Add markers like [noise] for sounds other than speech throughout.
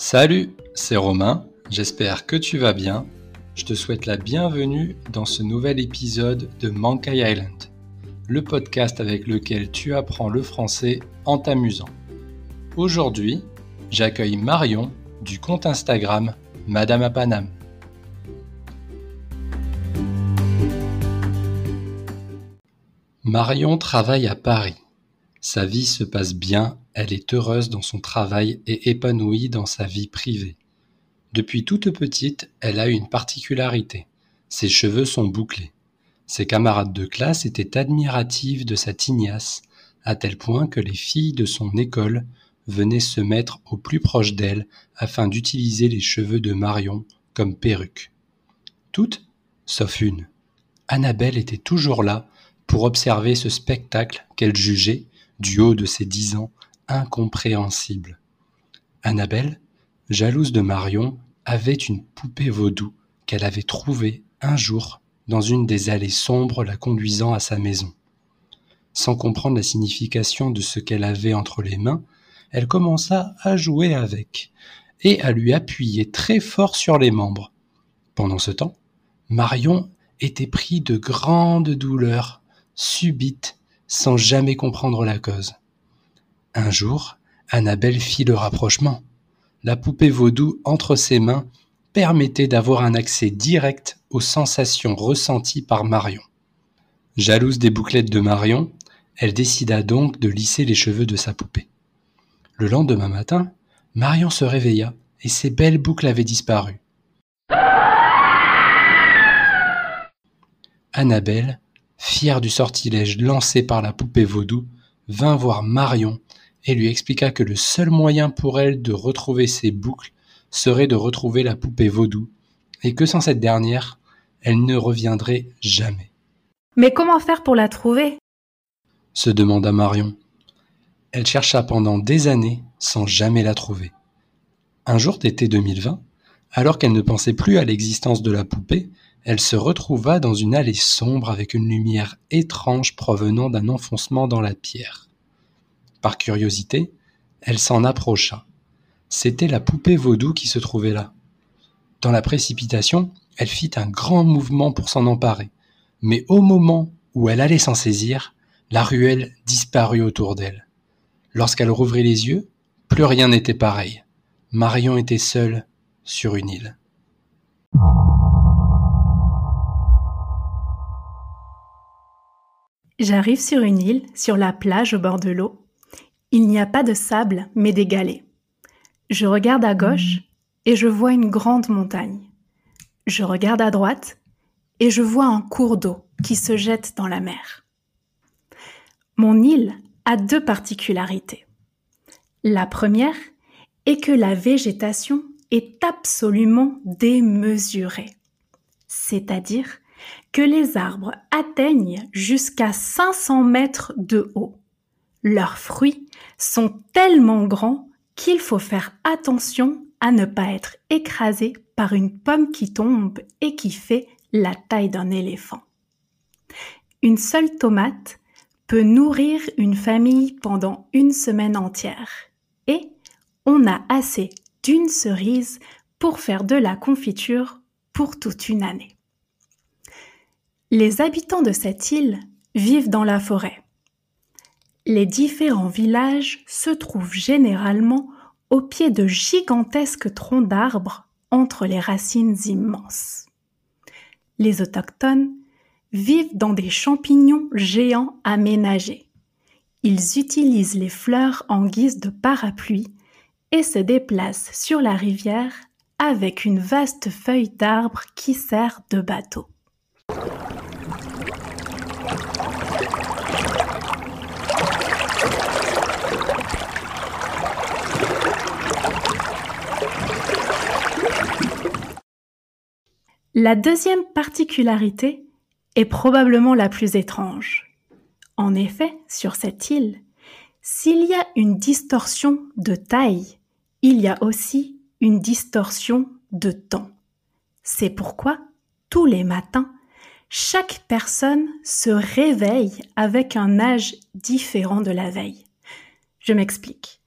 Salut, c'est Romain, j'espère que tu vas bien. Je te souhaite la bienvenue dans ce nouvel épisode de Mankai Island, le podcast avec lequel tu apprends le français en t'amusant. Aujourd'hui, j'accueille Marion du compte Instagram Madame à Paname. Marion travaille à Paris. Sa vie se passe bien, elle est heureuse dans son travail et épanouie dans sa vie privée. Depuis toute petite, elle a une particularité. Ses cheveux sont bouclés. Ses camarades de classe étaient admiratifs de sa tignasse, à tel point que les filles de son école venaient se mettre au plus proche d'elle afin d'utiliser les cheveux de Marion comme perruque. Toutes, sauf une. Annabelle était toujours là pour observer ce spectacle qu'elle jugeait, du haut de ses dix ans, incompréhensible. Annabelle, jalouse de Marion, avait une poupée vaudou qu'elle avait trouvée un jour dans une des allées sombres la conduisant à sa maison. Sans comprendre la signification de ce qu'elle avait entre les mains, elle commença à jouer avec et à lui appuyer très fort sur les membres. Pendant ce temps, Marion était pris de grandes douleurs subites sans jamais comprendre la cause. Un jour, Annabelle fit le rapprochement. La poupée vaudou entre ses mains permettait d'avoir un accès direct aux sensations ressenties par Marion. Jalouse des bouclettes de Marion, elle décida donc de lisser les cheveux de sa poupée. Le lendemain matin, Marion se réveilla et ses belles boucles avaient disparu. Annabelle, fière du sortilège lancé par la poupée vaudou, vint voir Marion et lui expliqua que le seul moyen pour elle de retrouver ses boucles serait de retrouver la poupée vaudou, et que sans cette dernière, elle ne reviendrait jamais. Mais comment faire pour la trouver? se demanda Marion. Elle chercha pendant des années sans jamais la trouver. Un jour d'été 2020, alors qu'elle ne pensait plus à l'existence de la poupée, elle se retrouva dans une allée sombre avec une lumière étrange provenant d'un enfoncement dans la pierre. Par curiosité, elle s'en approcha. C'était la poupée vaudou qui se trouvait là. Dans la précipitation, elle fit un grand mouvement pour s'en emparer. Mais au moment où elle allait s'en saisir, la ruelle disparut autour d'elle. Lorsqu'elle rouvrit les yeux, plus rien n'était pareil. Marion était seule sur une île. J'arrive sur une île, sur la plage au bord de l'eau, il n'y a pas de sable, mais des galets. Je regarde à gauche et je vois une grande montagne. Je regarde à droite et je vois un cours d'eau qui se jette dans la mer. Mon île a deux particularités. La première est que la végétation est absolument démesurée. C'est-à-dire les arbres atteignent jusqu'à 500 mètres de haut. Leurs fruits sont tellement grands qu'il faut faire attention à ne pas être écrasé par une pomme qui tombe et qui fait la taille d'un éléphant. Une seule tomate peut nourrir une famille pendant une semaine entière et on a assez d'une cerise pour faire de la confiture pour toute une année. Les habitants de cette île vivent dans la forêt les différents villages se trouvent généralement au pied de gigantesques troncs d'arbres entre les racines immenses. Les autochtones vivent dans des champignons géants aménagés. Ils utilisent les fleurs en guise de parapluie et se déplacent sur la rivière avec une vaste feuille d'arbre qui sert de bateau. La deuxième particularité est probablement la plus étrange. En effet, sur cette île, s'il y a une distorsion de taille, il y a aussi une distorsion de temps. C'est pourquoi, tous les matins, chaque personne se réveille avec un âge différent de la veille. Je m'explique.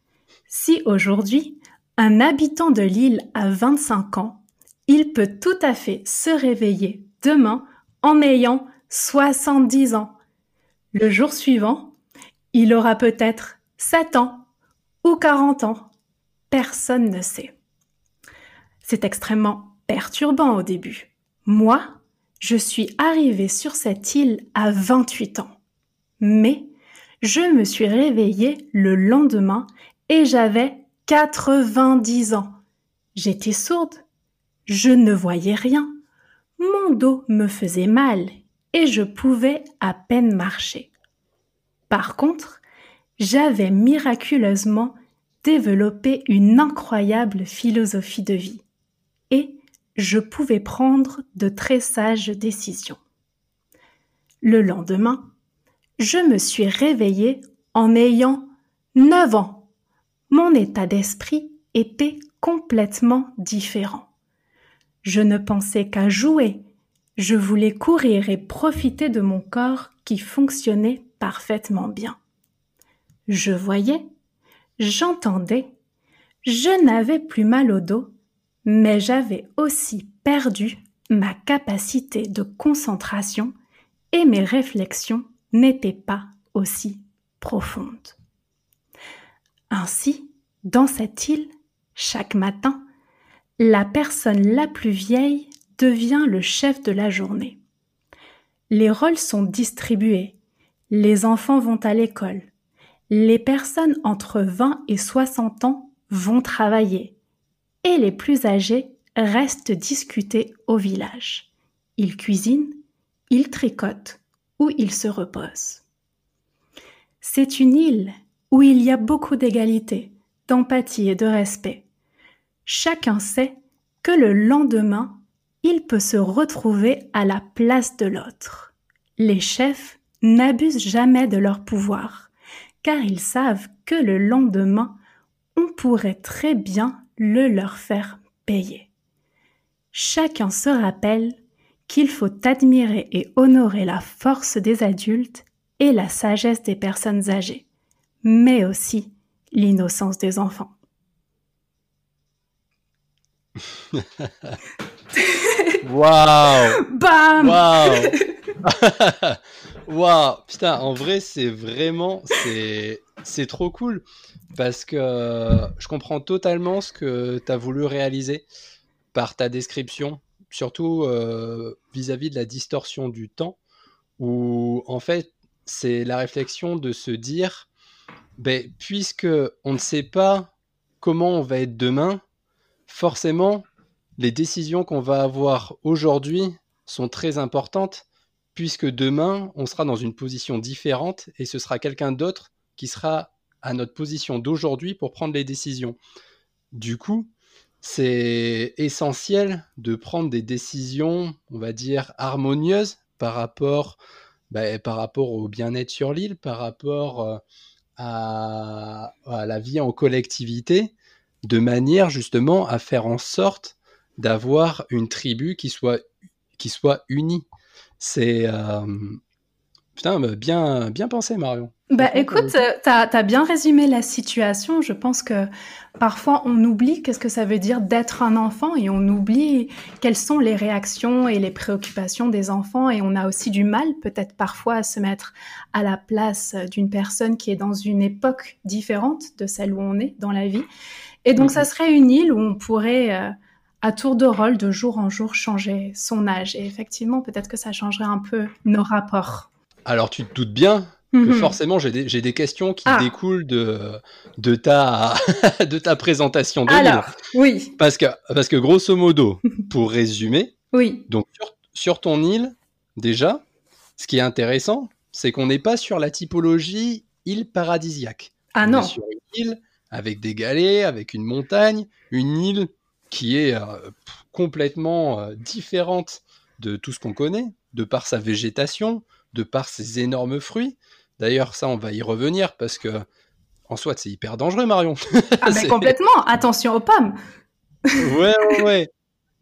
Si aujourd'hui, Un habitant de l'île à 25 ans, il peut tout à fait se réveiller demain en ayant 70 ans. Le jour suivant, il aura peut-être 7 ans ou 40 ans. Personne ne sait. C'est extrêmement perturbant au début. Moi, je suis arrivée sur cette île à 28 ans. Mais je me suis réveillée le lendemain et j'avais 90 ans. J'étais sourde. Je ne voyais rien. Mon dos me faisait mal et je pouvais à peine marcher. Par contre, j'avais miraculeusement développé une incroyable philosophie de vie et je pouvais prendre de très sages décisions. Le lendemain, je me suis réveillée en ayant 9 ans. Mon état d'esprit était complètement différent. Je ne pensais qu'à jouer. Je voulais courir et profiter de mon corps qui fonctionnait parfaitement bien. Je voyais, j'entendais, je n'avais plus mal au dos, mais j'avais aussi perdu ma capacité de concentration et mes réflexions n'étaient pas aussi profondes. Ainsi, dans cette île, chaque matin, la personne la plus vieille devient le chef de la journée. Les rôles sont distribués, les enfants vont à l'école, les personnes entre 20 et 60 ans vont travailler, et les plus âgés restent discuter au village. Ils cuisinent, ils tricotent ou ils se reposent. C'est une île où il y a beaucoup d'égalité, d'empathie et de respect. Chacun sait que le lendemain, il peut se retrouver à la place de l'autre. Les chefs n'abusent jamais de leur pouvoir, car ils savent que le lendemain, on pourrait très bien le leur faire payer. Chacun se rappelle qu'il faut admirer et honorer la force des adultes et la sagesse des personnes âgées, mais aussi l'innocence des enfants. [laughs] Waouh. Bam. Waouh. [laughs] Waouh. Putain, en vrai, c'est vraiment... C'est trop cool. Parce que je comprends totalement ce que tu as voulu réaliser par ta description, surtout euh, vis-à-vis de la distorsion du temps, où en fait, c'est la réflexion de se dire, ben, puisque on ne sait pas comment on va être demain, forcément, les décisions qu'on va avoir aujourd'hui sont très importantes, puisque demain, on sera dans une position différente et ce sera quelqu'un d'autre qui sera à notre position d'aujourd'hui pour prendre les décisions. Du coup, c'est essentiel de prendre des décisions, on va dire, harmonieuses par rapport, rapport au bien-être sur l'île, par rapport euh, à, la vie en collectivité, de manière justement à faire en sorte d'avoir une tribu qui soit, qui soit unie. C'est, euh, Putain, bah, bien, bien pensé, Marion. Bah écoute, euh, tu as, bien résumé la situation. Je pense que parfois on oublie qu'est-ce que ça veut dire d'être un enfant et on oublie quelles sont les réactions et les préoccupations des enfants et on a aussi du mal peut-être parfois à se mettre à la place d'une personne qui est dans une époque différente de celle où on est dans la vie. Et donc ça mhm. serait une île où on pourrait... Euh, à tour de rôle, de jour en jour, changer son âge. Et effectivement, peut-être que ça changerait un peu nos rapports. Alors tu te doutes bien que mhm. forcément j'ai des, questions qui ah. découlent de, de, ta, [laughs] de ta présentation de Alors, oui. Parce que, parce que grosso modo, [laughs] pour résumer, oui. donc sur, ton île, déjà, ce qui est intéressant, c'est qu'on n'est pas sur la typologie île paradisiaque. Ah On non. Est sur une île avec des galets, avec une montagne, une île qui est euh, complètement euh, différente de tout ce qu'on connaît, de par sa végétation, de par ses énormes fruits. D'ailleurs, ça, on va y revenir parce que en soi, c'est hyper dangereux, Marion. Ah, mais [laughs] complètement. Attention aux pommes. ouais, ouais, [laughs] ouais.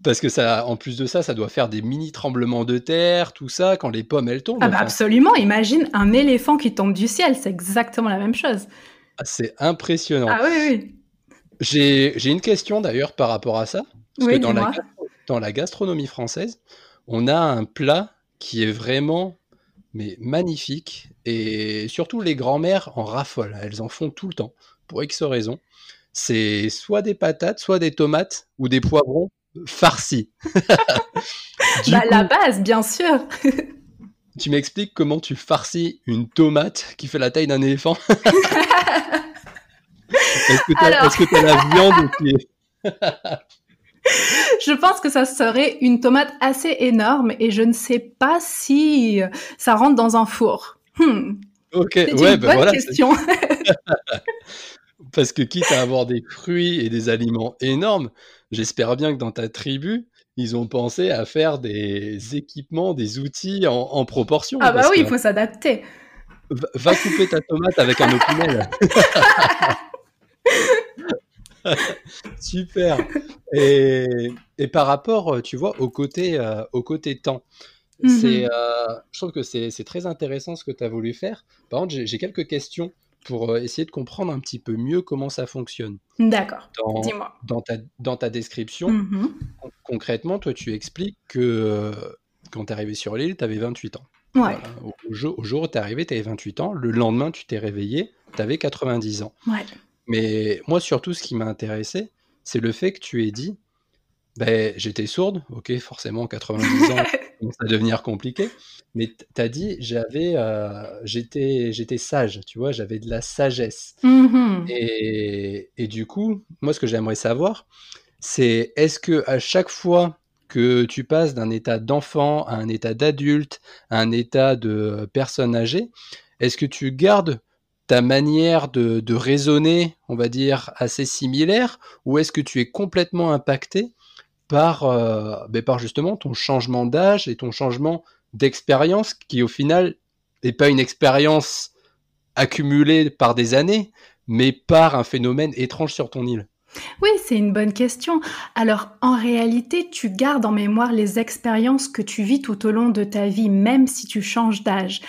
Parce que ça, en plus de ça, ça doit faire des mini tremblements de terre, tout ça, quand les pommes elles tombent. Ah bah absolument. Imagine un éléphant qui tombe du ciel, c'est exactement la même chose. Ah, c'est impressionnant. Ah oui, oui. J'ai une question d'ailleurs par rapport à ça. Parce Oui, que dans la, dans gastronomie française, on a un plat qui est vraiment mais magnifique. Et surtout les grands-mères en raffolent. Elles en font tout le temps, pour X raisons. C'est soit des patates, soit des tomates ou des poivrons farcis. [laughs] Bah, la base, bien sûr. [laughs] tu m'expliques comment tu farcis une tomate qui fait la taille d'un éléphant? [laughs] Est-ce que Alors, que t'as la viande qui est... [laughs] je pense que ça serait une tomate assez énorme et je ne sais pas si ça rentre dans un four. Hmm, Ok, ouais, une ben bonne voilà, c'est- question. [laughs] parce que quitte à avoir des fruits et des aliments énormes, j'espère bien que dans ta tribu, ils ont pensé à faire des équipements, des outils en, en proportion, Ah bah oui, il faut s'adapter. va, va couper ta tomate avec un opinel. [laughs] Super. Et, et par rapport, euh, tu vois, au côté, euh, au côté temps, c'est, Mhm. euh, je trouve que c'est c'est très intéressant ce que tu as voulu faire. Par contre, j'ai quelques questions pour essayer de comprendre un petit peu mieux comment ça fonctionne. D'accord, Dans, dis-moi. dans ta, dans ta description, Mhm. Concrètement, toi, tu expliques que euh, quand tu es arrivé sur l'île, tu avais 28 ans. Ouais, Voilà. Au, au jour, au jour où tu es arrivé, tu avais 28 ans. Le lendemain, tu t'es réveillé, tu avais 90 ans. ouais. Mais moi, surtout, ce qui m'a intéressé, c'est le fait que tu aies dit, ben, j'étais sourde, ok, forcément, 90 ans, [laughs] ça à devenir compliqué, mais tu as dit, j'avais, euh, j'étais, j'étais sage, tu vois, j'avais de la sagesse. Mhm. Et, et du coup, moi, ce que j'aimerais savoir, c'est est-ce que à chaque fois que tu passes d'un état d'enfant à un état d'adulte, à un état de personne âgée, est-ce que tu gardes ta manière de, raisonner, on va dire, assez similaire, ou est-ce que tu es complètement impacté par, euh, ben, par justement ton changement d'âge et ton changement d'expérience, qui au final n'est pas une expérience accumulée par des années, mais par un phénomène étrange sur ton île? Oui, c'est une bonne question. Alors, en réalité, tu gardes en mémoire les expériences que tu vis tout au long de ta vie, même si tu changes d'âge.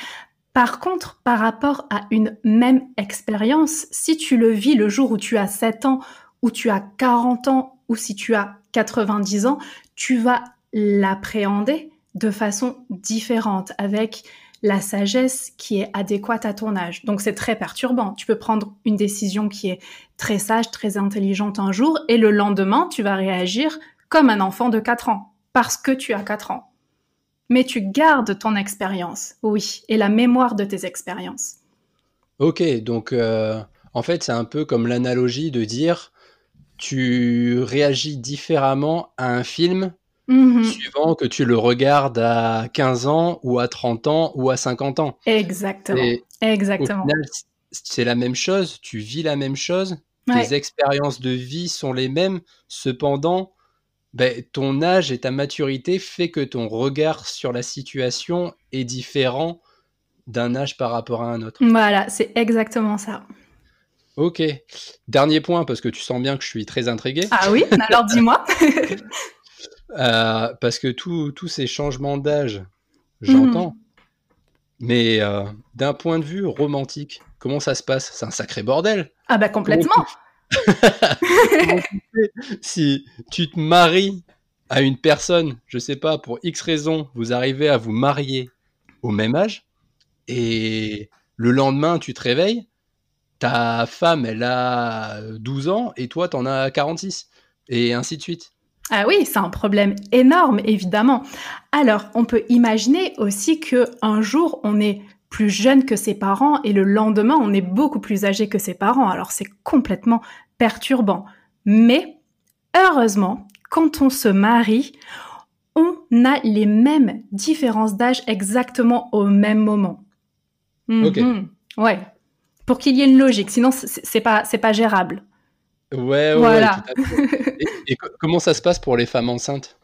Par contre, par rapport à une même expérience, si tu le vis le jour où tu as 7 ans, ou tu as 40 ans, ou si tu as 90 ans, tu vas l'appréhender de façon différente, avec la sagesse qui est adéquate à ton âge. Donc c'est très perturbant. Tu peux prendre une décision qui est très sage, très intelligente un jour, et le lendemain, tu vas réagir comme un enfant de 4 ans, parce que tu as 4 ans. Mais tu gardes ton expérience, oui, et la mémoire de tes expériences. Ok, donc euh, en fait c'est un peu comme l'analogie de dire tu réagis différemment à un film Mhm. suivant que tu le regardes à 15 ans ou à 30 ans ou à 50 ans. Exactement. Et Exactement. c'est la même chose, tu vis la même chose, tes expériences de vie sont les mêmes, cependant, ben, ton âge et ta maturité fait que ton regard sur la situation est différent d'un âge par rapport à un autre. Voilà, c'est exactement ça. Ok. Dernier point, parce que tu sens bien que je suis très intrigué. Ah oui Alors dis-moi. [laughs] Euh, parce que tous ces changements d'âge, Mhm. j'entends. Mais euh, d'un point de vue romantique, comment ça se passe? C'est un sacré bordel. Ah bah complètement. [laughs] si tu te maries à une personne, je sais pas, pour X raison, vous arrivez à vous marier au même âge, et le lendemain, tu te réveilles, ta femme, elle a 12 ans, et toi, t'en as 46, et ainsi de suite. Ah oui, c'est un problème énorme, évidemment. Alors, on peut imaginer aussi que un jour, on est plus jeune que ses parents et le lendemain, on est beaucoup plus âgé que ses parents. Alors, c'est complètement perturbant. Mais, heureusement, quand on se marie, on a les mêmes différences d'âge exactement au même moment. Ok. Mhm. Ouais. Pour qu'il y ait une logique, sinon c'est pas c'est pas gérable. Ouais, ouais, ouais, Voilà. tout à fait. [laughs] Et, et co- comment ça se passe pour les femmes enceintes?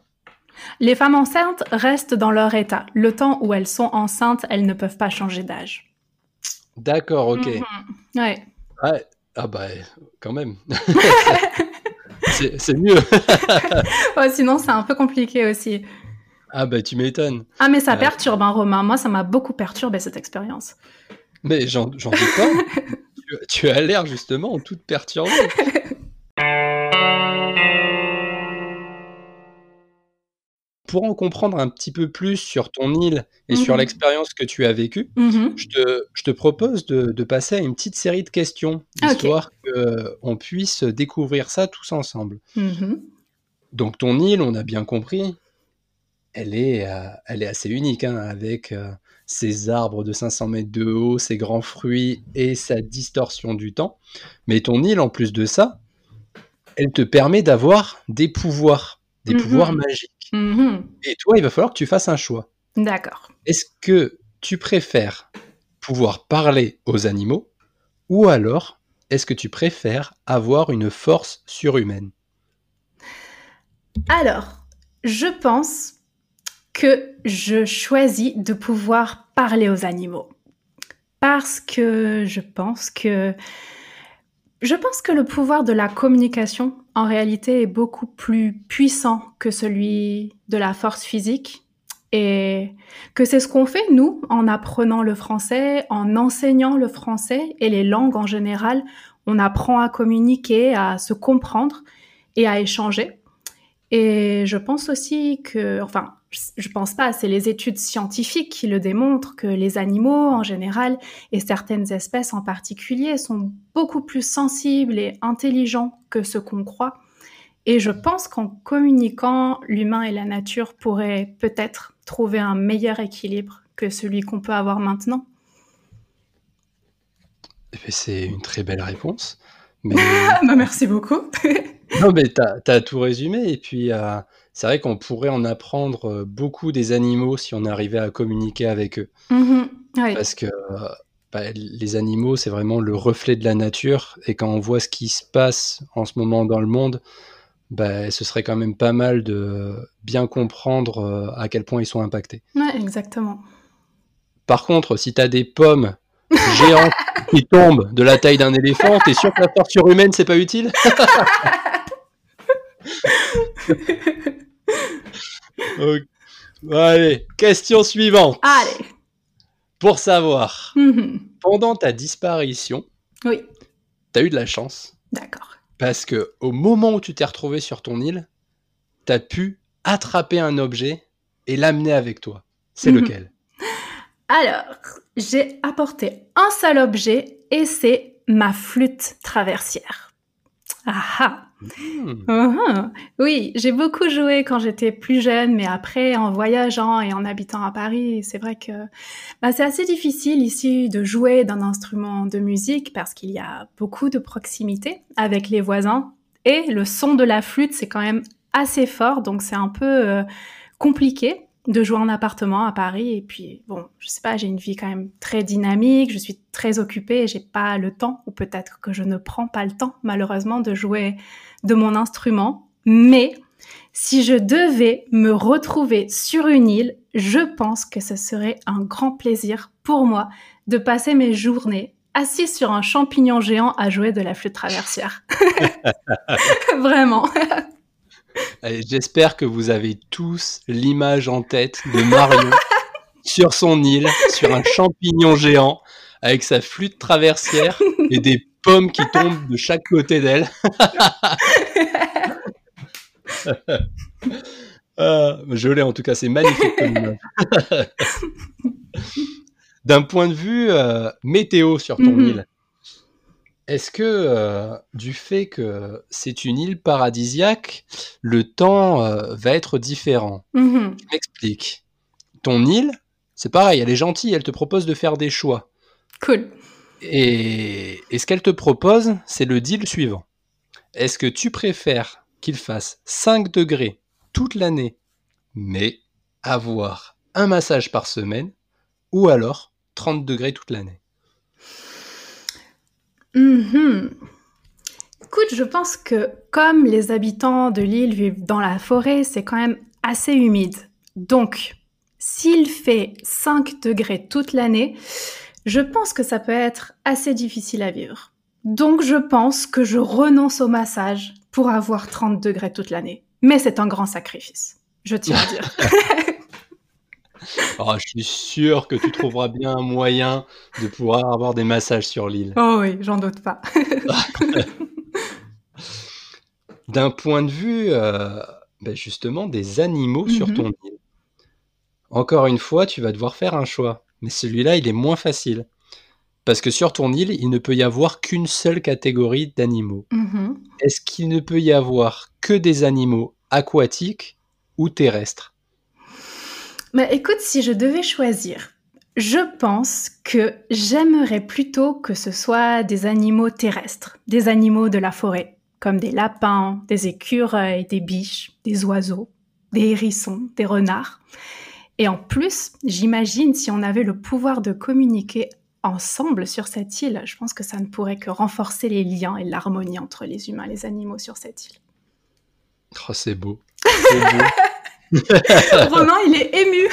Les femmes enceintes restent dans leur état. Le temps où elles sont enceintes, elles ne peuvent pas changer d'âge. D'accord, ok. Mhm. Ouais. Ah, ah bah, quand même. [laughs] C'est mieux. [laughs] Ouais, sinon, c'est un peu compliqué aussi. Ah bah, tu m'étonnes. Ah, mais ça Euh, perturbe, hein, Romain. Moi, ça m'a beaucoup perturbé cette expérience. mais j'en j'en doute pas. Tu, tu as l'air justement toute perturbée. [laughs] pour en comprendre un petit peu plus sur ton île et sur Mhm. l'expérience que tu as vécue, Mhm. je te, je te propose de, de passer à une petite série de questions, Ok. histoire qu'on puisse découvrir ça tous ensemble. Mhm. Donc ton île, on a bien compris, elle est, euh, elle est assez unique, hein, avec euh, ses arbres de 500 mètres de haut, ses grands fruits et sa distorsion du temps. Mais ton île, en plus de ça, elle te permet d'avoir des pouvoirs, des Mhm. pouvoirs magiques. Mhm. Et toi, il va falloir que tu fasses un choix. D'accord. Est-ce que tu préfères pouvoir parler aux animaux ou alors est-ce que tu préfères avoir une force surhumaine? Alors, je pense que je choisis de pouvoir parler aux animaux. Parce que je pense que je pense que le pouvoir de la communication en réalité est beaucoup plus puissant que celui de la force physique et que c'est ce qu'on fait nous en apprenant le français, en enseignant le français et les langues en général, on apprend à communiquer, à se comprendre et à échanger. Et je pense aussi que, enfin, je- pense pas, c'est les études scientifiques qui le démontrent que les animaux en général et certaines espèces en particulier sont beaucoup plus sensibles et intelligents que ce qu'on croit. Et je pense qu'en communiquant, l'humain et la nature pourraient peut-être trouver un meilleur équilibre que celui qu'on peut avoir maintenant. Eh ben, C'est une très belle réponse. Mais Ah, [laughs] bah merci beaucoup. [laughs] non, mais t'as, t'as tout résumé. Et puis, euh, c'est vrai qu'on pourrait en apprendre euh, beaucoup des animaux si on arrivait à communiquer avec eux. Mhm, oui. Parce que euh, bah, les animaux, c'est vraiment le reflet de la nature. Et quand on voit ce qui se passe en ce moment dans le monde, bah, ce serait quand même pas mal de bien comprendre à quel point ils sont impactés. Ouais, exactement. Par contre, si t'as des pommes géantes [laughs] qui tombent de la taille d'un éléphant, t'es sûr que la force surhumaine, c'est pas utile? [laughs] Allez, question suivante. Allez. Pour savoir, Mhm. pendant ta disparition, Oui, t'as eu de la chance? D'accord. parce que au moment où tu t'es retrouvé sur ton île, t'as pu attraper un objet et l'amener avec toi. C'est Mhm. lequel? Alors, j'ai apporté un seul objet et c'est ma flûte traversière. Ah uhum. Oui, j'ai beaucoup joué quand j'étais plus jeune, mais après, en voyageant et en habitant à Paris, c'est vrai que bah, c'est assez difficile ici de jouer d'un instrument de musique parce qu'il y a beaucoup de proximité avec les voisins et le son de la flûte, c'est quand même assez fort, donc c'est un peu euh, compliqué de jouer en appartement à Paris. Et puis, bon, je sais pas, j'ai une vie quand même très dynamique, je suis très occupée j'ai pas le temps, ou peut-être que je ne prends pas le temps, malheureusement, de jouer de mon instrument. Mais si je devais me retrouver sur une île, je pense que ce serait un grand plaisir pour moi de passer mes journées assis sur un champignon géant à jouer de la flûte traversière. [laughs] Vraiment. [laughs] J'espère que vous avez tous l'image en tête de Marion [laughs] sur son île, sur un champignon géant, avec sa flûte traversière et des pommes qui tombent de chaque côté d'elle. Ah, [laughs] je l'ai en tout cas, c'est magnifique comme image. [laughs] D'un point de vue euh, météo sur ton Mhm. île, est-ce que euh, du fait que c'est une île paradisiaque, le temps euh, va être différent? Je m'explique. Ton île, c'est pareil, elle est gentille, elle te propose de faire des choix. Cool. Et, et ce qu'elle te propose, c'est le deal suivant. Est-ce que tu préfères qu'il fasse 5 degrés toute l'année, mais avoir un massage par semaine, ou alors 30 degrés toute l'année? Mhm. Écoute, je pense que comme les habitants de l'île vivent dans la forêt, c'est quand même assez humide. Donc, s'il fait 5 degrés toute l'année, je pense que ça peut être assez difficile à vivre. Donc, je pense que je renonce au massage pour avoir 30 degrés toute l'année. Mais c'est un grand sacrifice, je tiens à dire. [laughs] Oh, [laughs] Je suis sûr que tu trouveras bien un moyen de pouvoir avoir des massages sur l'île. oh oui, j'en doute pas. [laughs] D'un point de vue euh, Ben justement, des animaux sur Mhm. ton île. Encore une fois, tu vas devoir faire un choix. Mais celui-là, il est moins facile. Parce que sur ton île, il ne peut y avoir qu'une seule catégorie d'animaux. Mhm. Est-ce qu'il ne peut y avoir que des animaux aquatiques ou terrestres? Écoute, si je devais choisir, je pense que j'aimerais plutôt que ce soit des animaux terrestres, des animaux de la forêt, comme des lapins, des écureuils, des biches, des oiseaux, des hérissons, des renards. Et en plus, j'imagine si on avait le pouvoir de communiquer ensemble sur cette île, je pense que ça ne pourrait que renforcer les liens et l'harmonie entre les humains et les animaux sur cette île. Oh, c'est beau. C'est beau. [laughs] [laughs] Romain, il est ému.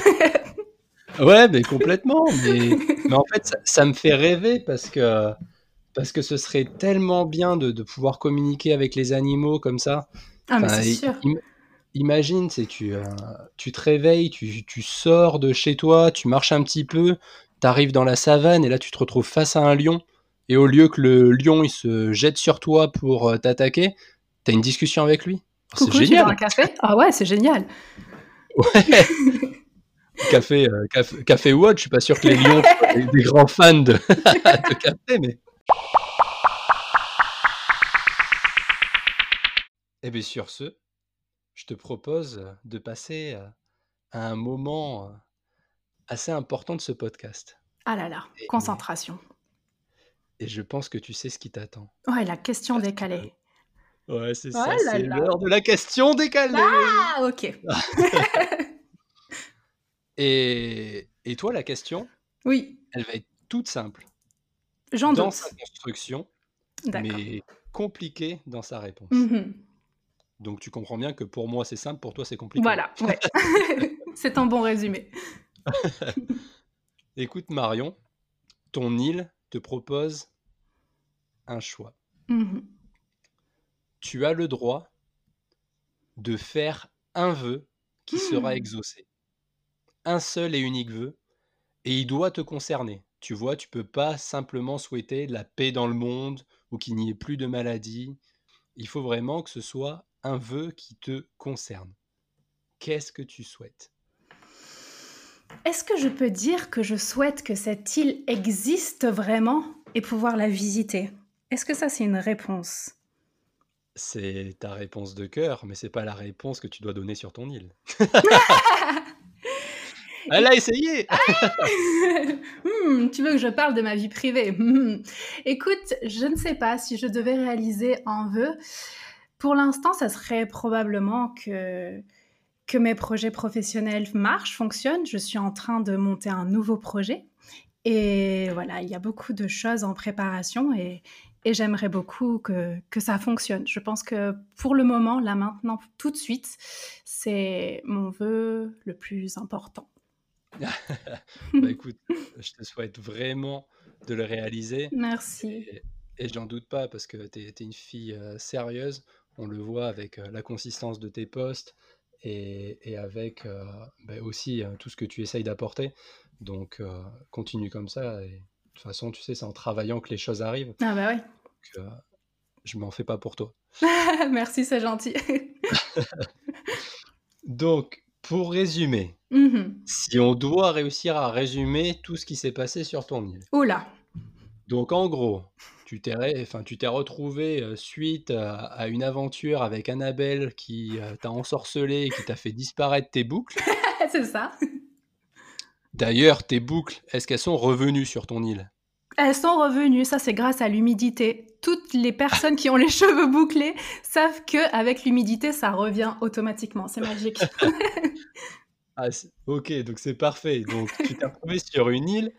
Ouais, mais complètement. Mais, mais en fait, ça, ça me fait rêver parce que, parce que ce serait tellement bien de, de pouvoir communiquer avec les animaux comme ça. Ah, mais c'est sûr. im- imagine, c'est tu, euh, tu te réveilles, tu, tu sors de chez toi, tu marches un petit peu, tu arrives dans la savane et là tu te retrouves face à un lion. Et au lieu que le lion il se jette sur toi pour euh, t'attaquer, tu as une discussion avec lui. C'est veux un génial. café? Ah ouais, c'est génial. Ouais. Café, euh, café, café Watch, je suis pas sûr que les lions [laughs] soient des, grands fans de, [laughs] de café, mais. Et bien sur ce, je te propose de passer euh, à un moment euh, assez important de ce podcast. Ah là là, Et- concentration. Et je pense que tu sais ce qui t'attend. Ouais, la question Parce décalée. Ouais, c'est Oh ça, c'est l'heure de la question décalée. Ah, ok. [laughs] Et, et toi, la question, Oui, elle va être toute simple j'en dans doute. sa construction, mais compliquée dans sa réponse. Mhm. Donc tu comprends bien que pour moi c'est simple, pour toi c'est compliqué. Voilà, ouais. [laughs] c'est un bon résumé. [laughs] Écoute Marion, ton île te propose un choix. Mhm. Tu as le droit de faire un vœu qui sera Hmm. exaucé. Un seul et unique vœu, et il doit te concerner. Tu vois, tu peux pas simplement souhaiter la paix dans le monde ou qu'il n'y ait plus de maladies. Il faut vraiment que ce soit un vœu qui te concerne. Qu'est-ce que tu souhaites? Est-ce que je peux dire que je souhaite que cette île existe vraiment et pouvoir la visiter? Est-ce que ça, c'est une réponse? C'est ta réponse de cœur, mais c'est pas la réponse que tu dois donner sur ton île. [laughs] Elle a essayé [laughs] Hmm, tu veux que je parle de ma vie privée? Hmm. Écoute, je ne sais pas si je devais réaliser un vœu. Pour l'instant, ça serait probablement que, que mes projets professionnels marchent, fonctionnent. Je suis en train de monter un nouveau projet. Et voilà, il y a beaucoup de choses en préparation et, et j'aimerais beaucoup que, que ça fonctionne. Je pense que pour le moment, là maintenant, tout de suite, c'est mon vœu le plus important. [laughs] Bah écoute, je te souhaite vraiment de le réaliser. Merci. Et, et je n'en doute pas parce que tu es, une fille euh, sérieuse. On le voit avec euh, la consistance de tes postes et, et avec euh, bah, aussi tout ce que tu essayes d'apporter. Donc euh, continue comme ça. Et toute façon, tu sais, c'est en travaillant que les choses arrivent. Ah bah ouais. Donc, euh, je m'en fais pas pour toi. [laughs] Merci, c'est gentil. [laughs] Donc, pour résumer, Mhm. si on doit réussir à résumer tout ce qui s'est passé sur ton île. Oula. Donc en gros, tu t'es ré- enfin, tu t'es retrouvé euh, suite à, à une aventure avec Annabelle qui euh, t'a ensorcelé et qui t'a fait disparaître tes boucles. [laughs] c'est ça. D'ailleurs, tes boucles, est-ce qu'elles sont revenues sur ton île? Elles sont revenues, ça c'est grâce à l'humidité. Toutes les personnes qui ont les [laughs] cheveux bouclés savent que avec l'humidité, ça revient automatiquement. C'est magique. [laughs] Ah, ok, donc c'est parfait. Donc tu t'es retrouvé [laughs] sur une île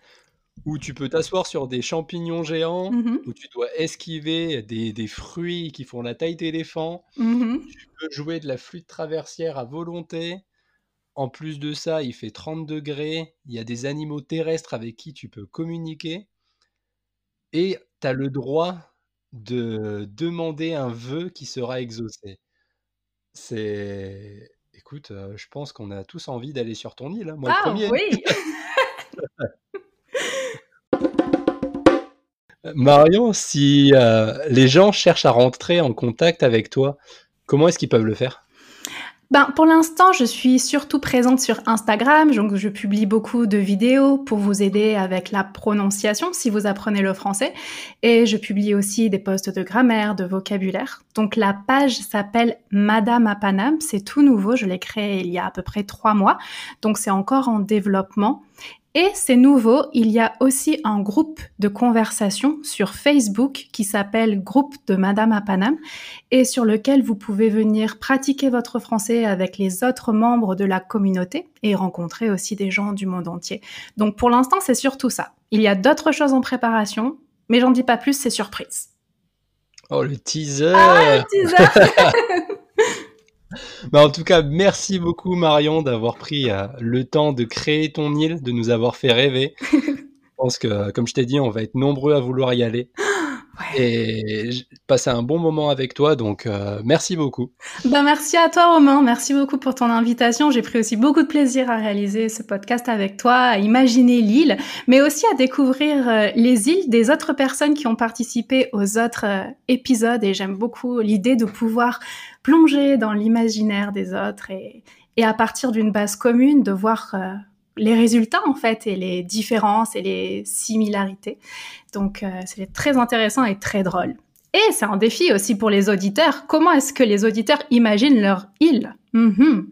où tu peux t'asseoir sur des champignons géants, Mhm, où tu dois esquiver des, des fruits qui font la taille d'éléphant. mhm. Tu peux jouer de la flûte traversière à volonté. En plus de ça, il fait 30 degrés. Il y a des animaux terrestres avec qui tu peux communiquer. Et tu as le droit de demander un vœu qui sera exaucé. C'est... Écoute, euh, je pense qu'on a tous envie d'aller sur ton île. hein. Moi, le Ah premier. oui. [laughs] Marion, si euh, les gens cherchent à rentrer en contact avec toi, comment est-ce qu'ils peuvent le faire? Ben, pour l'instant, je suis surtout présente sur Instagram, donc je publie beaucoup de vidéos pour vous aider avec la prononciation si vous apprenez le français. Et je publie aussi des posts de grammaire, de vocabulaire. Donc la page s'appelle Madame à c'est tout nouveau, je l'ai créé il y a à peu près trois mois, donc c'est encore en développement. Et c'est nouveau, il y a aussi un groupe de conversation sur Facebook qui s'appelle Groupe de Madame à Paname et sur lequel vous pouvez venir pratiquer votre français avec les autres membres de la communauté et rencontrer aussi des gens du monde entier. Donc pour l'instant, c'est surtout ça. Il y a d'autres choses en préparation, mais j'en dis pas plus, c'est surprise. Oh, le teaser Ah, le teaser [laughs] Bah, en tout cas, merci beaucoup Marion d'avoir pris euh, le temps de créer ton île, de nous avoir fait rêver. [laughs] je pense que, comme je t'ai dit, on va être nombreux à vouloir y aller. Et passer un bon moment avec toi, donc euh, merci beaucoup. Ben, merci à toi Romain, merci beaucoup pour ton invitation. J'ai pris aussi beaucoup de plaisir à réaliser ce podcast avec toi, à imaginer l'île, mais aussi à découvrir euh, les îles des autres personnes qui ont participé aux autres épisodes. Et j'aime beaucoup l'idée de pouvoir plonger dans l'imaginaire des autres et, et à partir d'une base commune de voir euh, les résultats en fait et les différences et les similarités. Donc euh, c'est très intéressant et très drôle. Et c'est un défi aussi pour les auditeurs. Comment est-ce que les auditeurs imaginent leur île? Mm-hmm.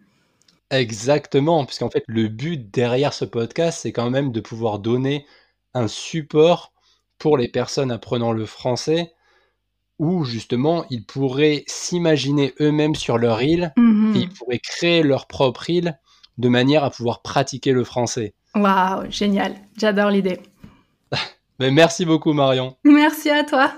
Exactement, puisqu'en fait le but derrière ce podcast, c'est quand même de pouvoir donner un support pour les personnes apprenant le français où justement ils pourraient s'imaginer eux-mêmes sur leur île Mhm. et ils pourraient créer leur propre île de manière à pouvoir pratiquer le français. Waouh, génial. J'adore l'idée. [laughs] Mais merci beaucoup Marion. Merci à toi.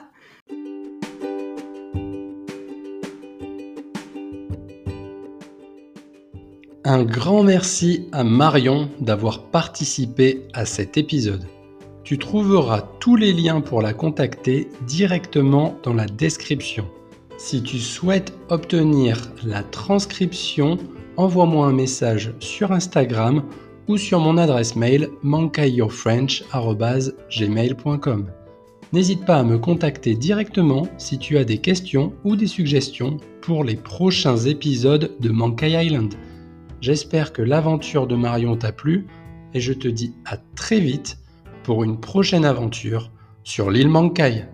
Un grand merci à Marion d'avoir participé à cet épisode. Tu trouveras tous les liens pour la contacter directement dans la description. Si tu souhaites obtenir la transcription, envoie-moi un message sur Instagram ou sur mon adresse mail mankaiyourfrench@gmail.com. N'hésite pas à me contacter directement si tu as des questions ou des suggestions pour les prochains épisodes de Mankai Island. J'espère que l'aventure de Marion t'a plu et je te dis à très vite pour une prochaine aventure sur l'île Mankai.